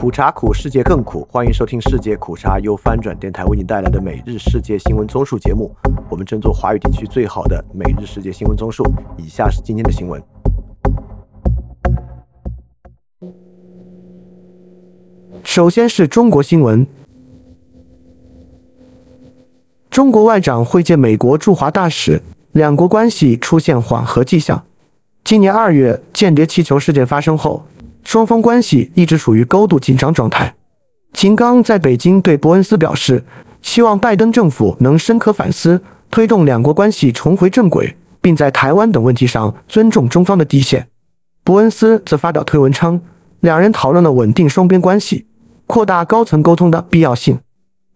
苦茶苦，世界更苦。欢迎收听世界苦茶由翻转电台为你带来的每日世界新闻综述节目。我们争做华语地区最好的每日世界新闻综述。以下是今天的新闻。首先是中国新闻：中国外长会见美国驻华大使，两国关系出现缓和迹象。今年二月间谍气球事件发生后。双方关系一直处于高度紧张状态。秦刚在北京对伯恩斯表示，希望拜登政府能深刻反思，推动两国关系重回正轨，并在台湾等问题上尊重中方的底线。伯恩斯则发表推文称，两人讨论了稳定双边关系、扩大高层沟通的必要性。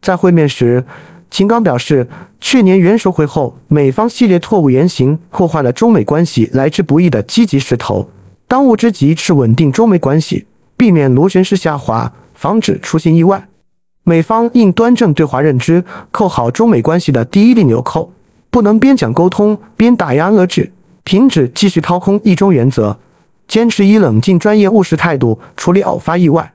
在会面时，秦刚表示，去年元首会后，美方系列错误言行破坏了中美关系来之不易的积极势头。当务之急是稳定中美关系，避免螺旋式下滑，防止出现意外。美方应端正对华认知，扣好中美关系的第一粒纽扣，不能边讲沟通边打压遏制，停止继续掏空一中原则，坚持以冷静、专业、务实态度处理偶发意外。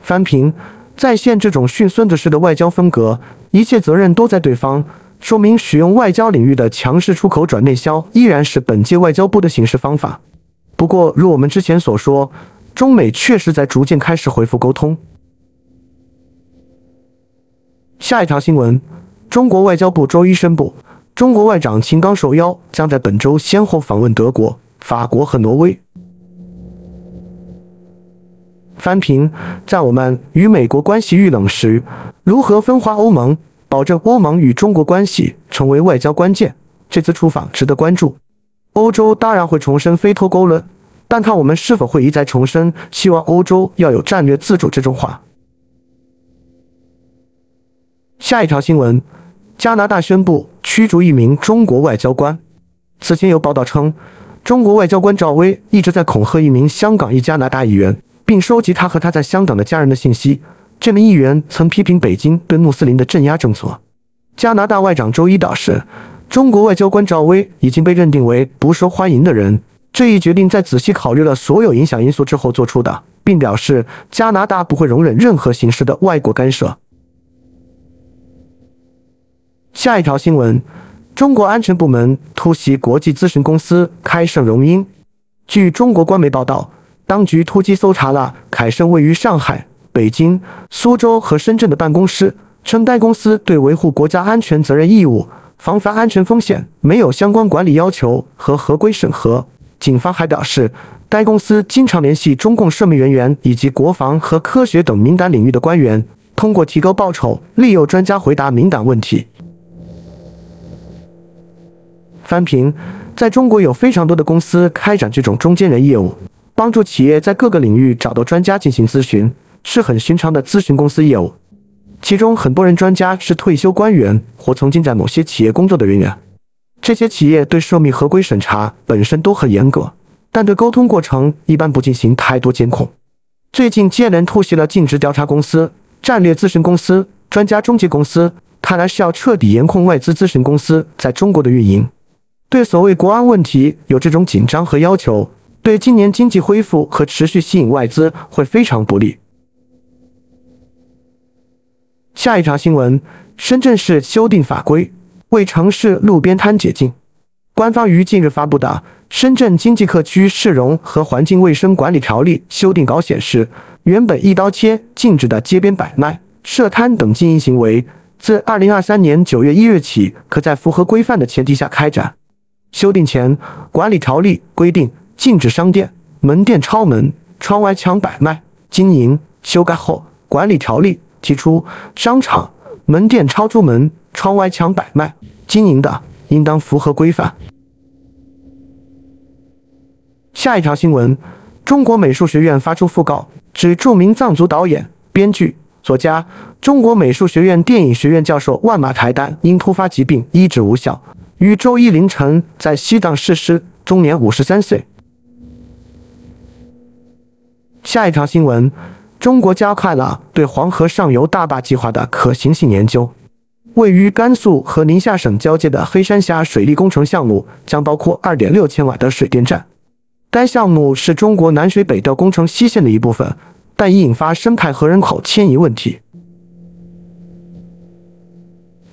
翻平再现这种训孙子式的外交风格，一切责任都在对方。说明使用外交领域的强势出口转内销依然是本届外交部的行事方法。不过，如我们之前所说，中美确实在逐渐开始恢复沟通。下一条新闻：中国外交部周一宣布，中国外长秦刚受邀将在本周先后访问德国、法国和挪威。翻评：在我们与美国关系遇冷时，如何分化欧盟？保证欧盟与中国关系成为外交关键。这次出访值得关注。欧洲当然会重申非脱钩论，但看我们是否会一再重申希望欧洲要有战略自主这种话。下一条新闻：加拿大宣布驱逐一名中国外交官。此前有报道称，中国外交官赵薇一直在恐吓一名香港裔加拿大议员，并收集他和他在香港的家人的信息。这名议员曾批评北京对穆斯林的镇压政策。加拿大外长周一表示，中国外交官赵薇已经被认定为不受欢迎的人。这一决定在仔细考虑了所有影响因素之后做出的，并表示加拿大不会容忍任何形式的外国干涉。下一条新闻：中国安全部门突袭国际咨询公司开盛荣英。据中国官媒报道，当局突击搜查了凯盛位于上海。北京、苏州和深圳的办公室称，该公司对维护国家安全责任义务、防范安全风险没有相关管理要求和合规审核。警方还表示，该公司经常联系中共涉密人员以及国防和科学等敏感领域的官员，通过提高报酬，利诱专家回答敏感问题。翻评，在中国有非常多的公司开展这种中间人业务，帮助企业在各个领域找到专家进行咨询。是很寻常的咨询公司业务，其中很多人专家是退休官员或曾经在某些企业工作的人员。这些企业对涉密合规审查本身都很严格，但对沟通过程一般不进行太多监控。最近接连突袭了尽职调查公司、战略咨询公司、专家中介公司，看来是要彻底严控外资咨询公司在中国的运营。对所谓国安问题有这种紧张和要求，对今年经济恢复和持续吸引外资会非常不利。下一条新闻：深圳市修订法规，为城市路边摊解禁。官方于近日发布的《深圳经济特区市容和环境卫生管理条例》修订稿显示，原本一刀切禁止的街边摆卖、设摊等经营行为，自二零二三年九月一日起，可在符合规范的前提下开展。修订前，管理条例规定禁止商店、门店超门、窗外墙摆卖经营；修改后，管理条例。提出，商场门店超出门窗外墙摆卖经营的，应当符合规范。下一条新闻：中国美术学院发出讣告，指著名藏族导演、编剧、作家、中国美术学院电影学院教授万马台丹因突发疾病医治无效，于周一凌晨在西藏逝世，终年五十三岁。下一条新闻。中国加快了对黄河上游大坝计划的可行性研究。位于甘肃和宁夏省交界的黑山峡水利工程项目将包括2.6千瓦的水电站。该项目是中国南水北调工程西线的一部分，但已引发生态和人口迁移问题。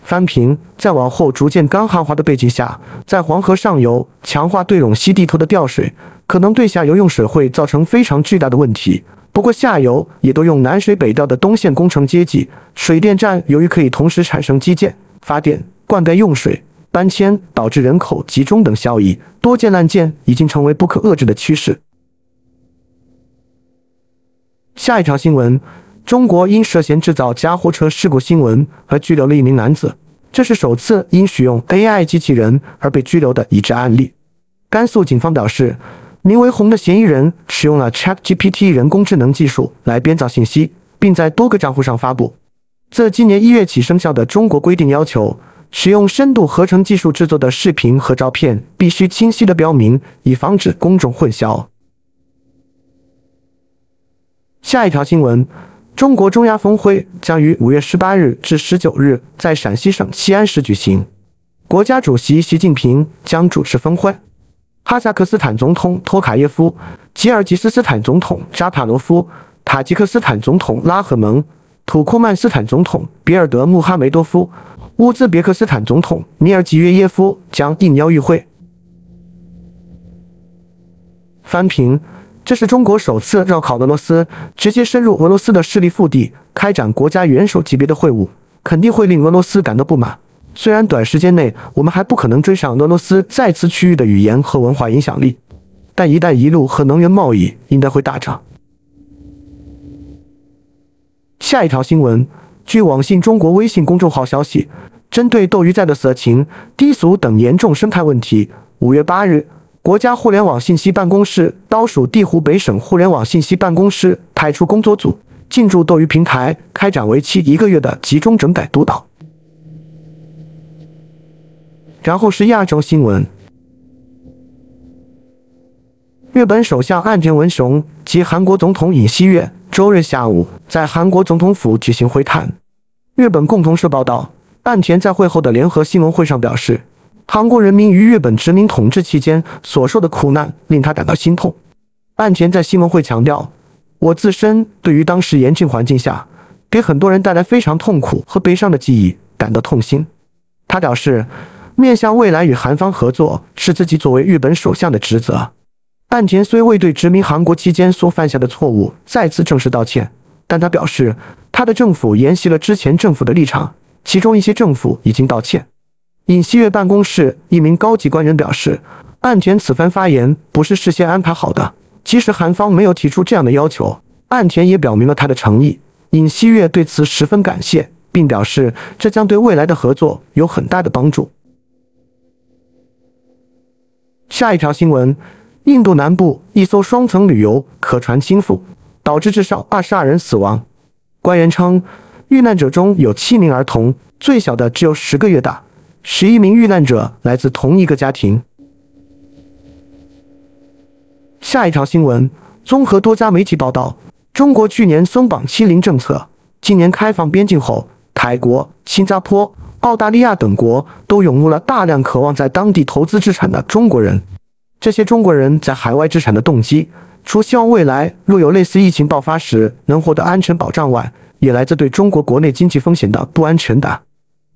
翻平在往后逐渐干旱化的背景下，在黄河上游强化对陇西地头的调水，可能对下游用水会造成非常巨大的问题。不过下游也都用南水北调的东线工程接济，水电站由于可以同时产生基建、发电、灌溉用水、搬迁导致人口集中等效益，多建滥建已经成为不可遏制的趋势。下一条新闻：中国因涉嫌制造假货车事故新闻而拘留了一名男子，这是首次因使用 AI 机器人而被拘留的已知案例。甘肃警方表示。名为“红”的嫌疑人使用了 ChatGPT 人工智能技术来编造信息，并在多个账户上发布。自今年一月起生效的中国规定要求，使用深度合成技术制作的视频和照片必须清晰的标明，以防止公众混淆。下一条新闻：中国中亚峰会将于五月十八日至十九日在陕西省西安市举行，国家主席习近平将主持峰会。哈萨克斯坦总统托卡耶夫、吉尔吉斯斯坦总统扎帕罗夫、塔吉克斯坦总统拉赫蒙、土库曼斯坦总统比尔德穆哈梅多夫、乌兹别克斯坦总统尼尔吉约耶夫将应邀与会。翻评：这是中国首次绕考俄罗斯，直接深入俄罗斯的势力腹地，开展国家元首级别的会晤，肯定会令俄罗斯感到不满。虽然短时间内我们还不可能追上俄罗斯在此区域的语言和文化影响力，但“一带一路”和能源贸易应该会大涨。下一条新闻，据网信中国微信公众号消息，针对斗鱼在的色情、低俗等严重生态问题，五月八日，国家互联网信息办公室刀属地湖北省互联网信息办公室派出工作组进驻斗鱼平台，开展为期一个月的集中整改督导。然后是亚洲新闻。日本首相岸田文雄及韩国总统尹锡悦周日下午在韩国总统府举行会谈。日本共同社报道，岸田在会后的联合新闻会上表示，韩国人民于日本殖民统治期间所受的苦难令他感到心痛。岸田在新闻会强调，我自身对于当时严峻环境下给很多人带来非常痛苦和悲伤的记忆感到痛心。他表示。面向未来与韩方合作是自己作为日本首相的职责。岸田虽未对殖民韩国期间所犯下的错误再次正式道歉，但他表示他的政府沿袭了之前政府的立场，其中一些政府已经道歉。尹锡悦办公室一名高级官员表示，岸田此番发言不是事先安排好的，即使韩方没有提出这样的要求，岸田也表明了他的诚意。尹锡悦对此十分感谢，并表示这将对未来的合作有很大的帮助。下一条新闻：印度南部一艘双层旅游客船倾覆，导致至少二十二人死亡。官员称，遇难者中有七名儿童，最小的只有十个月大。十一名遇难者来自同一个家庭。下一条新闻：综合多家媒体报道，中国去年松绑清零政策，今年开放边境后，泰国、新加坡。澳大利亚等国都涌入了大量渴望在当地投资资产的中国人。这些中国人在海外资产的动机，除希望未来若有类似疫情爆发时能获得安全保障外，也来自对中国国内经济风险的不安全感。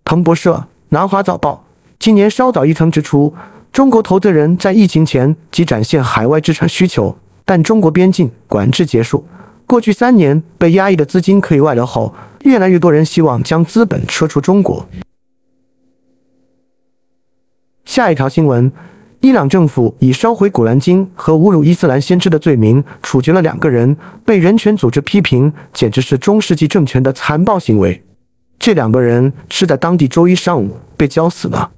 彭博社、南华早报今年稍早一层指出，中国投资人在疫情前即展现海外资产需求，但中国边境管制结束，过去三年被压抑的资金可以外流后，越来越多人希望将资本撤出中国。下一条新闻：伊朗政府以烧毁《古兰经》和侮辱伊斯兰先知的罪名处决了两个人，被人权组织批评简直是中世纪政权的残暴行为。这两个人是在当地周一上午被绞死的。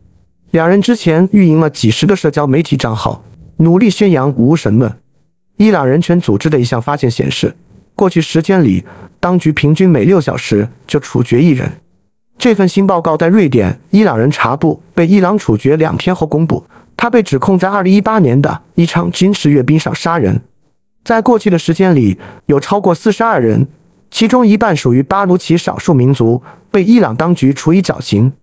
两人之前运营了几十个社交媒体账号，努力宣扬无神论。伊朗人权组织的一项发现显示，过去十天里，当局平均每六小时就处决一人。这份新报告在瑞典伊朗人查布被伊朗处决两天后公布。他被指控在2018年的一场军事阅兵上杀人。在过去的时间里，有超过42人，其中一半属于巴鲁奇少数民族，被伊朗当局处以绞刑。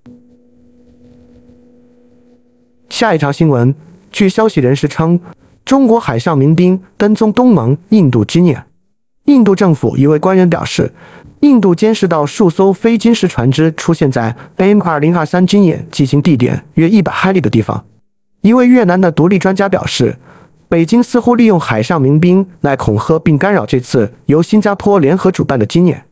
下一条新闻，据消息人士称，中国海上民兵跟踪东盟印度军演。印度政府一位官员表示，印度监视到数艘非军事船只出现在 M 二零二三军演进行地点约一百海里的地方。一位越南的独立专家表示，北京似乎利用海上民兵来恐吓并干扰这次由新加坡联合主办的军演。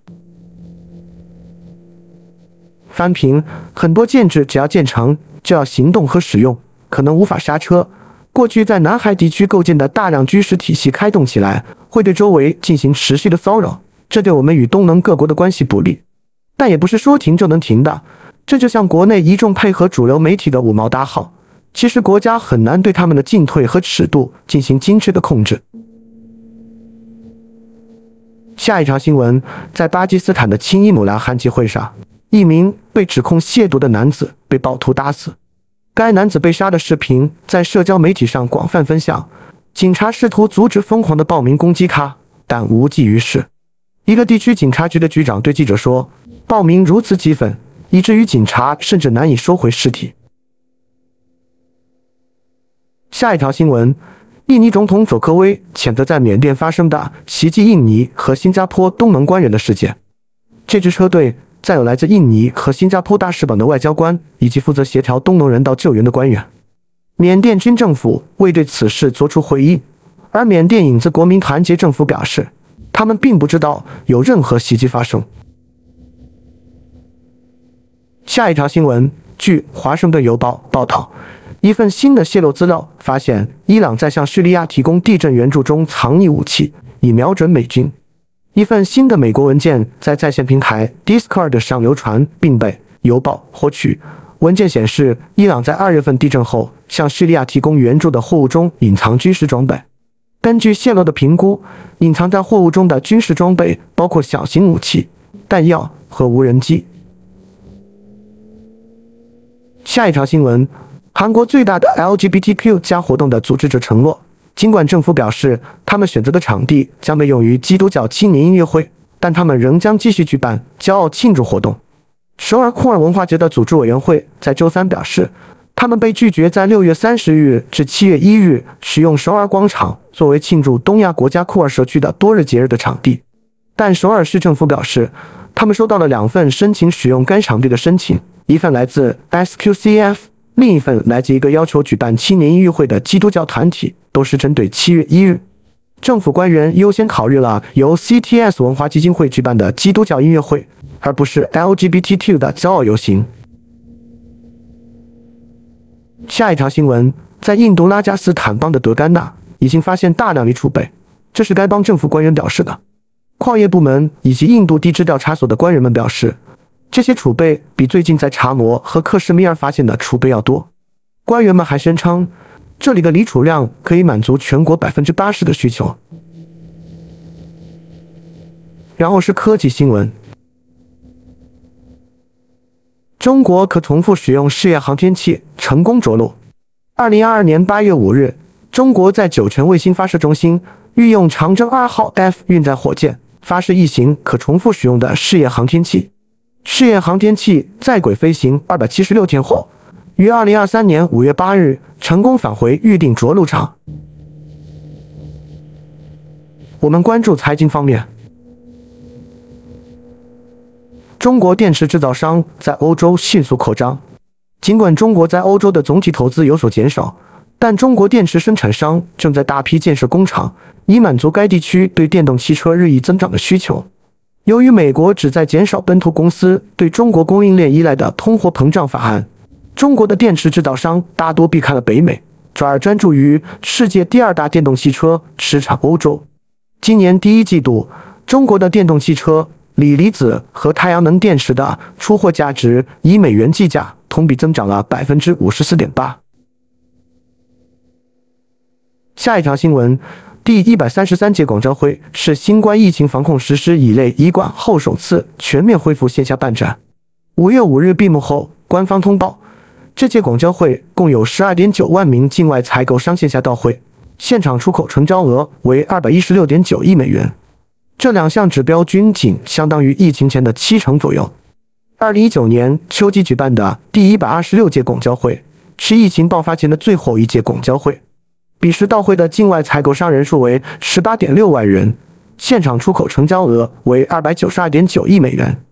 翻平很多建制，只要建成就要行动和使用，可能无法刹车。过去在南海地区构建的大量军事体系开动起来，会对周围进行持续的骚扰，这对我们与东盟各国的关系不利。但也不是说停就能停的，这就像国内一众配合主流媒体的五毛大号，其实国家很难对他们的进退和尺度进行精确的控制。下一条新闻，在巴基斯坦的青衣姆兰汗集会上，一名被指控亵渎的男子被暴徒打死。该男子被杀的视频在社交媒体上广泛分享，警察试图阻止疯狂的暴民攻击他，但无济于事。一个地区警察局的局长对记者说：“暴民如此激愤，以至于警察甚至难以收回尸体。”下一条新闻：印尼总统佐科威谴责在缅甸发生的袭击印尼和新加坡东盟官员的事件。这支车队。载有来自印尼和新加坡大使馆的外交官，以及负责协调东盟人道救援的官员。缅甸军政府未对此事作出回应，而缅甸影子国民团结政府表示，他们并不知道有任何袭击发生。下一条新闻，据《华盛顿邮报》报道，一份新的泄露资料发现，伊朗在向叙利亚提供地震援助中藏匿武器，以瞄准美军。一份新的美国文件在在线平台 Discord 上流传，并被《邮报》获取。文件显示，伊朗在二月份地震后向叙利亚提供援助的货物中隐藏军事装备。根据泄露的评估，隐藏在货物中的军事装备包括小型武器、弹药和无人机。下一条新闻：韩国最大的 LGBTQ 加活动的组织者承诺。尽管政府表示他们选择的场地将被用于基督教青年音乐会，但他们仍将继续举办骄傲庆祝活动。首尔库尔文化节的组织委员会在周三表示，他们被拒绝在六月三十日至七月一日使用首尔广场作为庆祝东亚国家库尔社区的多日节日的场地。但首尔市政府表示，他们收到了两份申请使用该场地的申请，一份来自 SQCF，另一份来自一个要求举办青年音乐会的基督教团体。都是针对七月一日，政府官员优先考虑了由 CTS 文化基金会举办的基督教音乐会，而不是 LGBTQ 的骄傲游行。下一条新闻，在印度拉加斯坦邦的德干纳已经发现大量锂储备，这是该邦政府官员表示的。矿业部门以及印度地质调查所的官员们表示，这些储备比最近在查摩和克什米尔发现的储备要多。官员们还宣称。这里的锂储量可以满足全国百分之八十的需求。然后是科技新闻：中国可重复使用试验航天器成功着陆。二零二二年八月五日，中国在酒泉卫星发射中心运用长征二号 F 运载火箭发射一型可重复使用的试验航天器。试验航天器在轨飞行二百七十六天后。于二零二三年五月八日成功返回预定着陆场。我们关注财经方面，中国电池制造商在欧洲迅速扩张。尽管中国在欧洲的总体投资有所减少，但中国电池生产商正在大批建设工厂，以满足该地区对电动汽车日益增长的需求。由于美国旨在减少本土公司对中国供应链依赖的通货膨胀法案。中国的电池制造商大多避开了北美，转而专注于世界第二大电动汽车市场欧洲。今年第一季度，中国的电动汽车、锂离子和太阳能电池的出货价值以美元计价，同比增长了百分之五十四点八。下一条新闻：第一百三十三届广交会是新冠疫情防控实施以来一贯后首次全面恢复线下办展。五月五日闭幕后，官方通报。这届广交会共有十二点九万名境外采购商线下到会，现场出口成交额为二百一十六点九亿美元，这两项指标均仅相当于疫情前的七成左右。二零一九年秋季举办的第一百二十六届广交会是疫情爆发前的最后一届广交会。彼时到会的境外采购商人数为十八点六万人，现场出口成交额为二百九十二点九亿美元。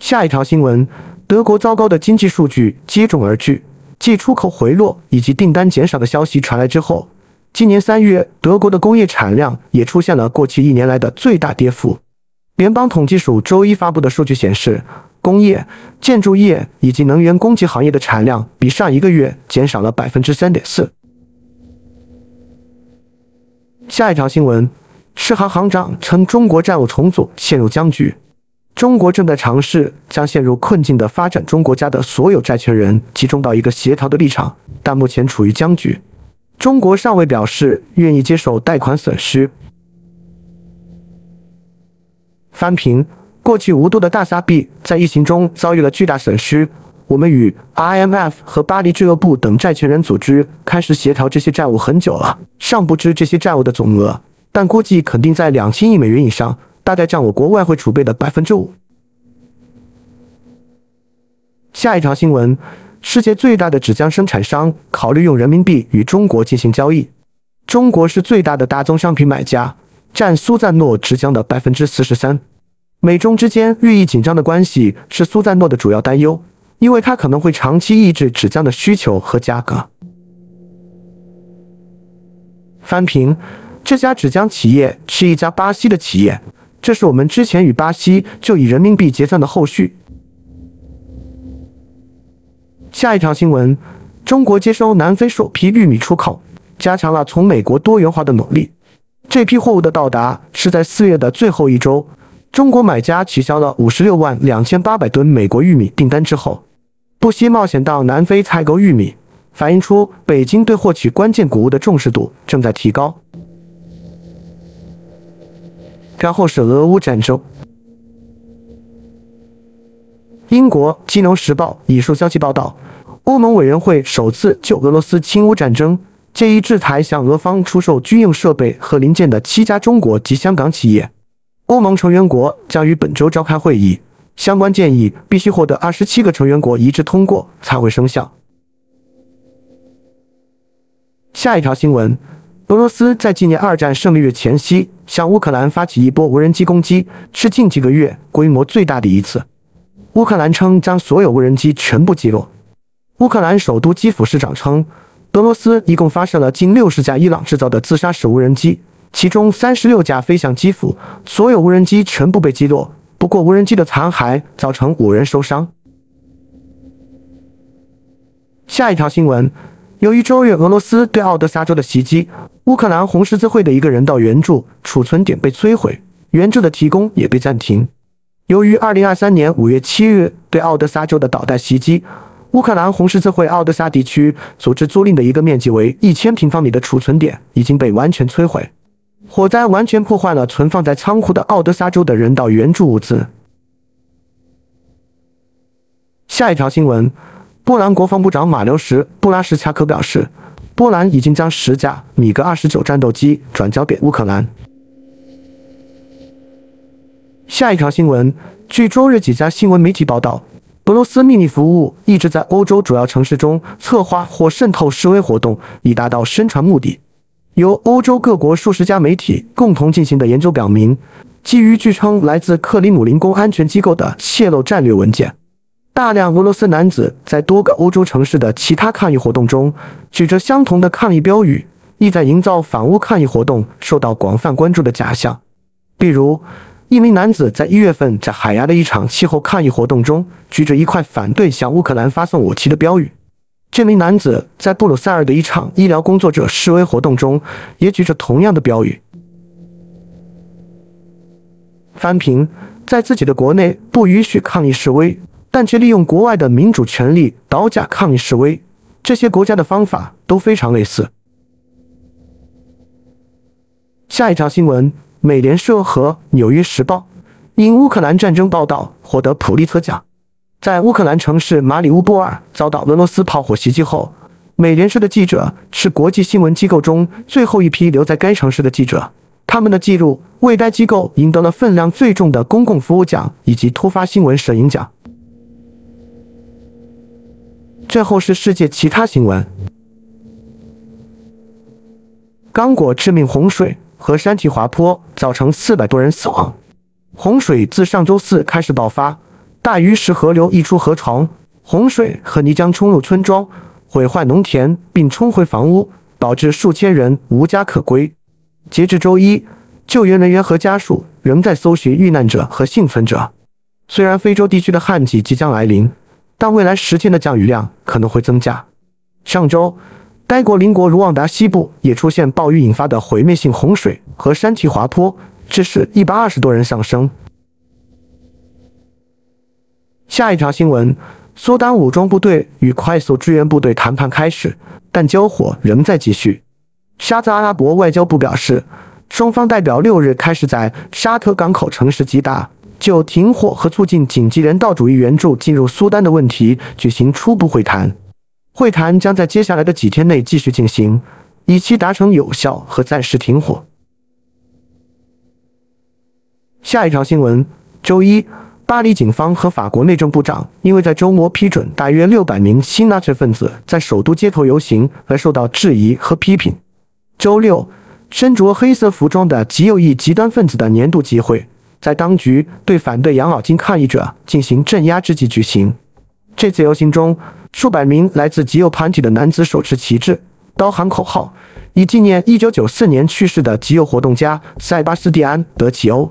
下一条新闻：德国糟糕的经济数据接踵而至，继出口回落以及订单减少的消息传来之后，今年三月德国的工业产量也出现了过去一年来的最大跌幅。联邦统计署周一发布的数据显示，工业、建筑业以及能源供给行业的产量比上一个月减少了百分之三点四。下一条新闻，世行行长称中国债务重组陷入僵局，中国正在尝试将陷入困境的发展中国家的所有债权人集中到一个协调的立场，但目前处于僵局。中国尚未表示愿意接受贷款损失。翻平，过去无度的大撒币在疫情中遭遇了巨大损失。我们与 IMF 和巴黎俱乐部等债权人组织开始协调这些债务很久了，尚不知这些债务的总额，但估计肯定在两千亿美元以上，大概占我国外汇储备的百分之五。下一条新闻：世界最大的纸浆生产商考虑用人民币与中国进行交易。中国是最大的大宗商品买家。占苏赞诺纸浆的百分之四十三。美中之间日益紧张的关系是苏赞诺的主要担忧，因为它可能会长期抑制纸浆的需求和价格。翻平，这家纸浆企业是一家巴西的企业，这是我们之前与巴西就以人民币结算的后续。下一条新闻：中国接收南非首批玉米出口，加强了从美国多元化的努力。这批货物的到达是在四月的最后一周。中国买家取消了五十六万两千八百吨美国玉米订单之后，不惜冒险到南非采购玉米，反映出北京对获取关键谷物的重视度正在提高。然后是俄乌战争。英国《金融时报》引述消息报道，欧盟委员会首次就俄罗斯侵乌战争。建议制裁向俄方出售军用设备和零件的七家中国及香港企业。欧盟成员国将于本周召开会议，相关建议必须获得二十七个成员国一致通过才会生效。下一条新闻：俄罗斯在纪念二战胜利日前夕向乌克兰发起一波无人机攻击，是近几个月规模最大的一次。乌克兰称将所有无人机全部击落。乌克兰首都基辅市长称。俄罗斯一共发射了近六十架伊朗制造的自杀式无人机，其中三十六架飞向基辅，所有无人机全部被击落。不过，无人机的残骸造成五人受伤。下一条新闻：由于周日俄罗斯对奥德萨州的袭击，乌克兰红十字会的一个人道援助储存点被摧毁，援助的提供也被暂停。由于二零二三年五月七日对奥德萨州的导弹袭击。乌克兰红十字会奥德萨地区组织租赁的一个面积为一千平方米的储存点已经被完全摧毁，火灾完全破坏了存放在仓库的奥德萨州的人道援助物资。下一条新闻：波兰国防部长马留什·布拉什恰克表示，波兰已经将十架米格二十九战斗机转交给乌克兰。下一条新闻：据周日几家新闻媒体报道。俄罗斯秘密服务一直在欧洲主要城市中策划或渗透示威活动，以达到宣传目的。由欧洲各国数十家媒体共同进行的研究表明，基于据称来自克里姆林宫安全机构的泄露战略文件，大量俄罗斯男子在多个欧洲城市的其他抗议活动中举着相同的抗议标语，意在营造反乌抗议活动受到广泛关注的假象，比如。一名男子在一月份在海牙的一场气候抗议活动中举着一块反对向乌克兰发送武器的标语。这名男子在布鲁塞尔的一场医疗工作者示威活动中也举着同样的标语。翻平在自己的国内不允许抗议示威，但却利用国外的民主权利倒假抗议示威。这些国家的方法都非常类似。下一条新闻。美联社和《纽约时报》因乌克兰战争报道获得普利策奖。在乌克兰城市马里乌波尔遭到俄罗斯炮火袭击后，美联社的记者是国际新闻机构中最后一批留在该城市的记者。他们的记录为该机构赢得了分量最重的公共服务奖以及突发新闻摄影奖。最后是世界其他新闻。刚果致命洪水和山体滑坡造成四百多人死亡。洪水自上周四开始爆发，大鱼石河流溢出河床，洪水和泥浆冲入村庄，毁坏农田并冲毁房屋，导致数千人无家可归。截至周一，救援人员和家属仍在搜寻遇难者和幸存者。虽然非洲地区的旱季即将来临，但未来十天的降雨量可能会增加。上周，该国邻国卢旺达西部也出现暴雨引发的毁灭性洪水和山体滑坡。致使一百二十多人丧生。下一条新闻：苏丹武装部队与快速支援部队谈判开始，但交火仍在继续。沙特阿拉伯外交部表示，双方代表六日开始在沙特港口城市吉达就停火和促进紧急人道主义援助进入苏丹的问题举行初步会谈。会谈将在接下来的几天内继续进行，以期达成有效和暂时停火。下一条新闻：周一，巴黎警方和法国内政部长因为在周末批准大约六百名新纳粹分子在首都街头游行而受到质疑和批评。周六，身着黑色服装的极右翼极端分子的年度集会，在当局对反对养老金抗议者进行镇压之际举行。这次游行中，数百名来自极右团体的男子手持旗帜，高喊口号，以纪念1994年去世的极右活动家塞巴斯蒂安·德奇欧。